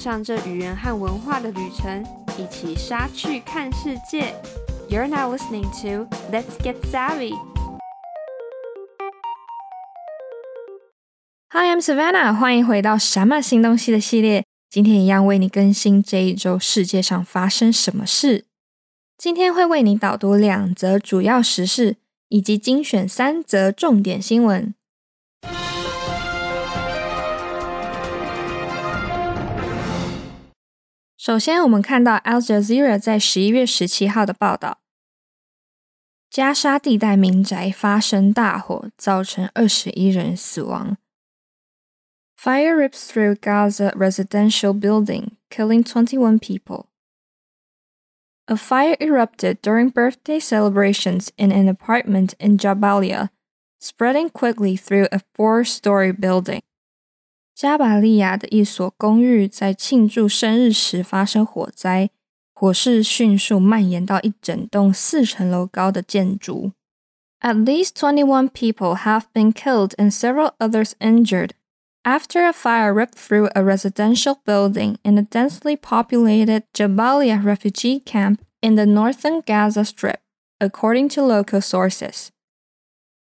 上这语言和文化的旅程，一起杀去看世界。You're now listening to Let's Get Savvy. Hi, I'm Savannah，欢迎回到什么新东西的系列。今天一样为你更新这一周世界上发生什么事。今天会为你导读两则主要时事，以及精选三则重点新闻。首先，我们看到 Al Jazeera 在十一月十七号的报道：加沙地带民宅发生大火，造成二十一人死亡。Fire rips through Gaza residential building, killing 21 people. A fire erupted during birthday celebrations in an apartment in Jabalia, spreading quickly through a four story building. 加巴利亚的一所公寓在庆祝生日时发生火灾，火势迅速蔓延到一整栋四层楼高的建筑。At least 21 people have been killed and several others injured after a fire ripped through a residential building in a densely populated Jabalia refugee camp in the northern Gaza Strip, according to local sources.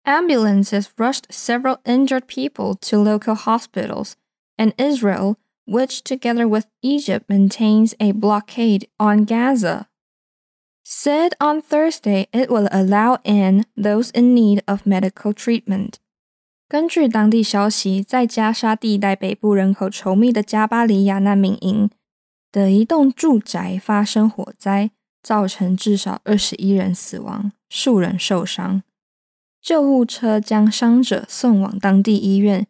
Ambulances rushed several injured people to local hospitals, and Israel, which together with Egypt maintains a blockade on Gaza, said on Thursday it will allow in those in need of medical treatment. 根据当地消息，在加沙地带北部人口稠密的加巴利亚难民营的一栋住宅发生火灾，造成至少二十一人死亡，数人受伤。 救护车将伤者送往当地医院。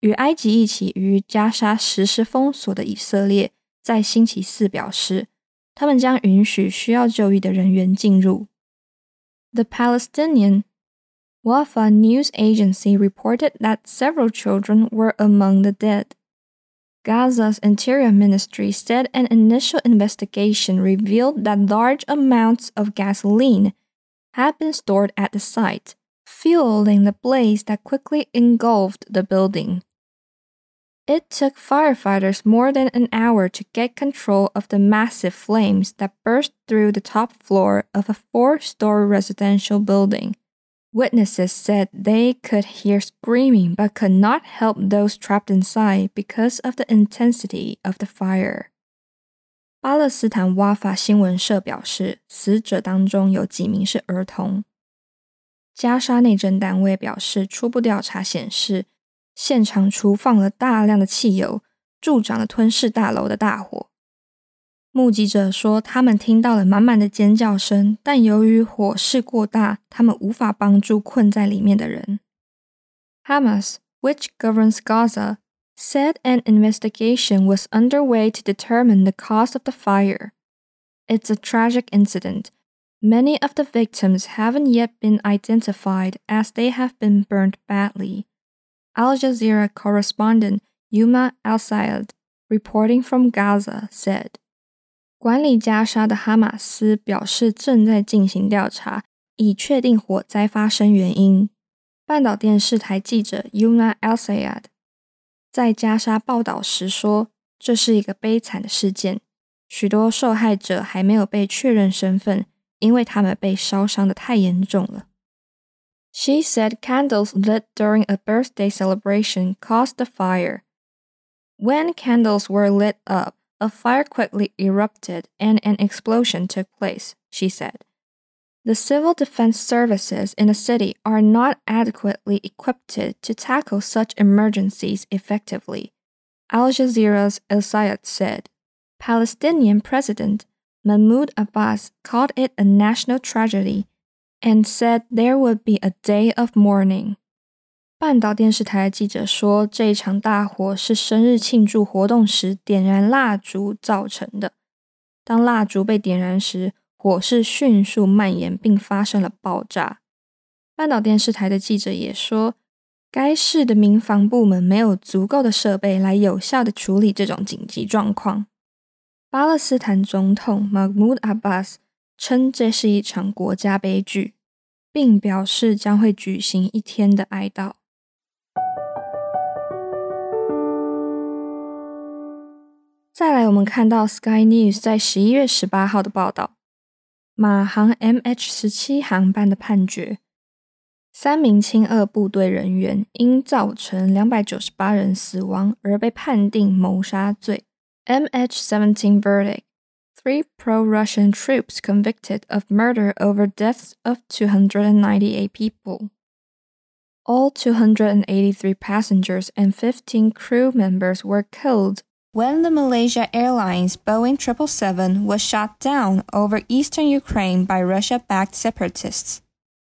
与埃及一起于加沙实施封锁的以色列，在星期四表示，他们将允许需要就医的人员进入。The Palestinian Wafa news agency reported that several children were among the dead. Gaza's Interior Ministry said an initial investigation revealed that large amounts of gasoline had been stored at the site fueling the blaze that quickly engulfed the building. It took firefighters more than an hour to get control of the massive flames that burst through the top floor of a four story residential building. Witnesses said they could hear screaming but could not help those trapped inside because of the intensity of the fire. 巴勒斯坦挖法新闻社表示，死者当中有几名是儿童。 加沙内政单位表示，初步调查显示，现场储放了大量的汽油，助长了吞噬大楼的大火。目击者说，他们听到了满满的尖叫声，但由于火势过大，他们无法帮助困在里面的人。Hamas, which governs Gaza, said an investigation was underway to determine the cause of the fire. It's a tragic incident. Many of the victims haven't yet been identified as they have been burned badly. Al Jazeera correspondent Youmna Al Sayed, reporting from Gaza, said. 管理加沙的哈马斯表示，正在进行调查，以确定火灾发生原因。半岛电视台记者 Youmna Al Sayed 在加沙报道时说：“这是一个悲惨的事件，许多受害者还没有被确认身份，因为他们被烧伤的太严重了。She said candles lit during a birthday celebration caused the fire. When candles were lit up, a fire quickly erupted and an explosion took place, she said. The civil defense services in the city are not adequately equipped to tackle such emergencies effectively, Al Jazeera's El Sayed said. Palestinian President Mahmoud Abbas called it a national tragedy and said there would be a day of mourning. 半岛电视台记者说，这一场大火是生日庆祝活动时点燃蜡烛造成的。当蜡烛被点燃时，火势迅速蔓延并发生了爆炸。半岛电视台的记者也说，该市的民防部门没有足够的设备来有效的处理这种紧急状况。巴勒斯坦总统 Mahmoud Abbas 称这是一场国家悲剧，并表示将会举行一天的哀悼。再来，我们看到 Sky News 在十一月十八号的报道，马航 MH 十七航班的判决，三名亲俄部队人员因造成两百九十八人死亡而被判定谋杀罪。MH17 verdict: Three pro-Russian troops convicted of murder over deaths of 298 people. All 283 passengers and 15 crew members were killed when the Malaysia Airlines Boeing 777 was shot down over eastern Ukraine by Russia-backed separatists.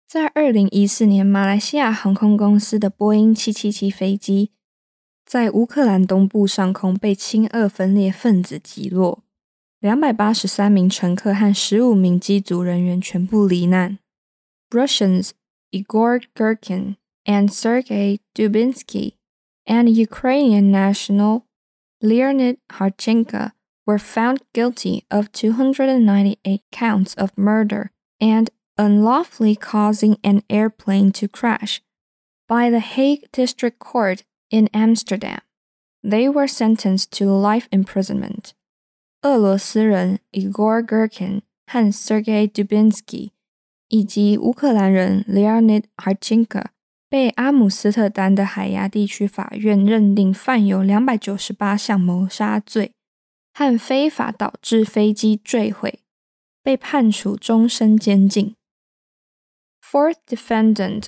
在二零一四年，马来西亚航空公司的波音七七七飞机 在乌克兰东部上空被亲俄分裂分子击落，两百八十三名乘客和十五名机组人员全部罹难。Russians Igor Girkin and Sergei Dubinsky and Ukrainian national Leonid Kharchenko were found guilty of 298 counts of murder and unlawfully causing an airplane to crash by the Hague District Court in Amsterdam. They were sentenced to life imprisonment. 俄罗斯人 Igor Girkin 和 Sergei Dubinsky 以及乌克兰人 Leonid Harchenko 被阿姆斯特丹的海牙地区法院认定犯有两百九十八项谋杀罪和非法导致飞机坠毁，被判处终身监禁。Fourth defendant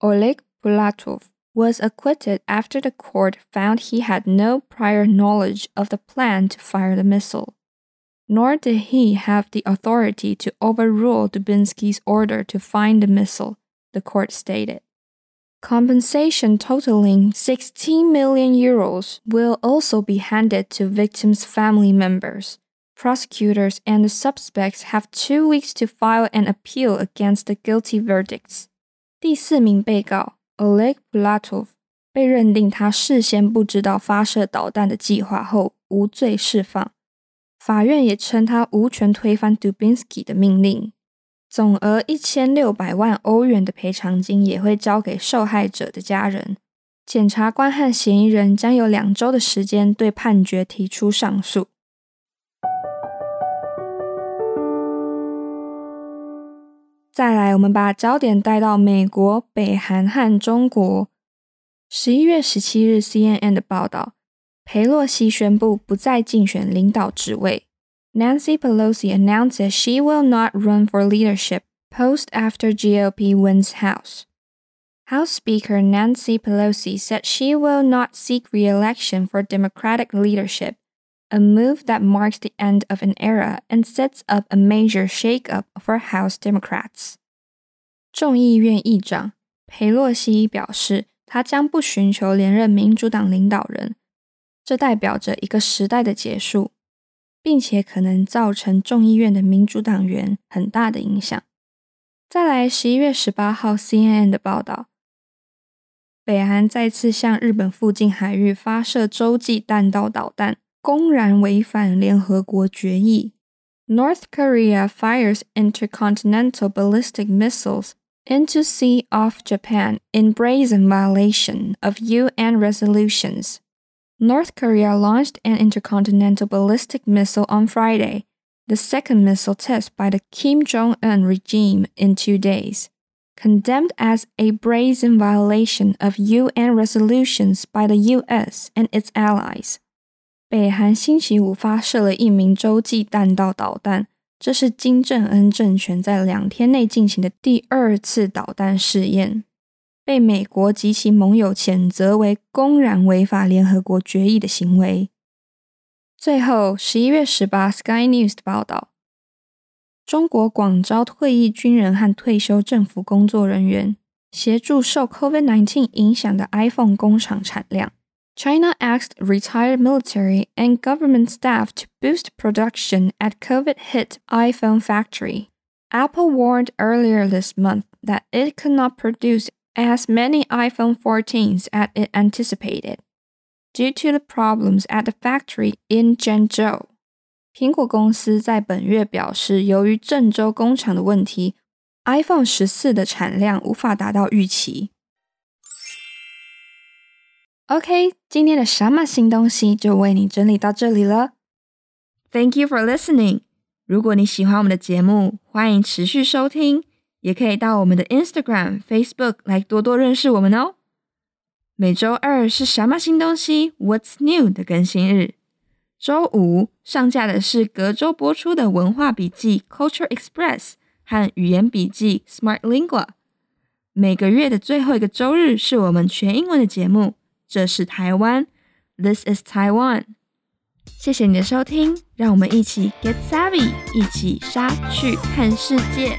Oleg Bulatov was acquitted after the court found he had no prior knowledge of the plan to fire the missile, nor did he have the authority to overrule Dubinsky's order to find the missile, the court stated. Compensation totaling 16 million euros will also be handed to victims' family members. Prosecutors and the suspects have two weeks to file an appeal against the guilty verdicts. 第四名被告 Oleg Bulatov 被认定他事先不知道发射导弹的计划后无罪释放。法院也称他无权推翻 Dubinsky 的命令。总额一千六百万欧元的赔偿金也会交给受害者的家人。检察官和嫌疑人将有两周的时间对判决提出上诉。再来，我们把焦点带到美国、北韩和中国。十一月十七日，CNN 的报道，佩洛西宣布不再竞选领导职位。Nancy Pelosi announces she will not run for leadership post after GOP wins House. House Speaker Nancy Pelosi said she will not seek re-election for Democratic leadership, a move that marks the end of an era and sets up a major shake-up for House Democrats. 众议院议长佩洛西表示，他将不寻求连任民主党领导人，这代表着一个时代的结束。并且可能造成众议院的民主党员很大的影响。再来，十一月十八号，CNN 的报道，北韩再次向日本附近海域发射洲际弹道导弹，公然违反联合国决议。North Korea fires intercontinental ballistic missiles into sea off Japan in brazen violation of UN resolutions. North Korea launched an intercontinental ballistic missile on Friday, the second missile test by the Kim Jong un regime in two days. Condemned as a brazen violation of UN resolutions by the US and its allies. 北韩星期五发射了一名洲际弹道导弹，这是金正恩政权在两天内进行的第二次导弹试验。被美国及其盟友谴责为公然违反联合国决议的行为。最后，十一月十八，Sky News 的报道：中国广招退役军人和退休政府工作人员，协助受 COVID-19 影响的 iPhone 工厂产量。China asked retired military and government staff to boost production at COVID-hit iPhone factory. Apple warned earlier this month that it could not produce as many iPhone 14s as it anticipated due to the problems at the factory in Zhengzhou. 苹果公司在本月表示，由于郑州工厂的问题，iPhone 十四的产量无法达到预期。 OK，今天的什么新东西就为你整理到这里了。Thank you for listening. 如果你喜欢我们的节目，欢迎持续收听，也可以到我们的 Instagram、Facebook 来多多认识我们哦。每周二是什么新东西？What's new 的更新日。周五上架的是隔周播出的文化笔记 Culture Express 和语言笔记 Smart Lingua。每个月的最后一个周日是我们全英文的节目。这是台湾，This is Taiwan。谢谢你的收听，让我们一起 get savvy，一起杀去看世界。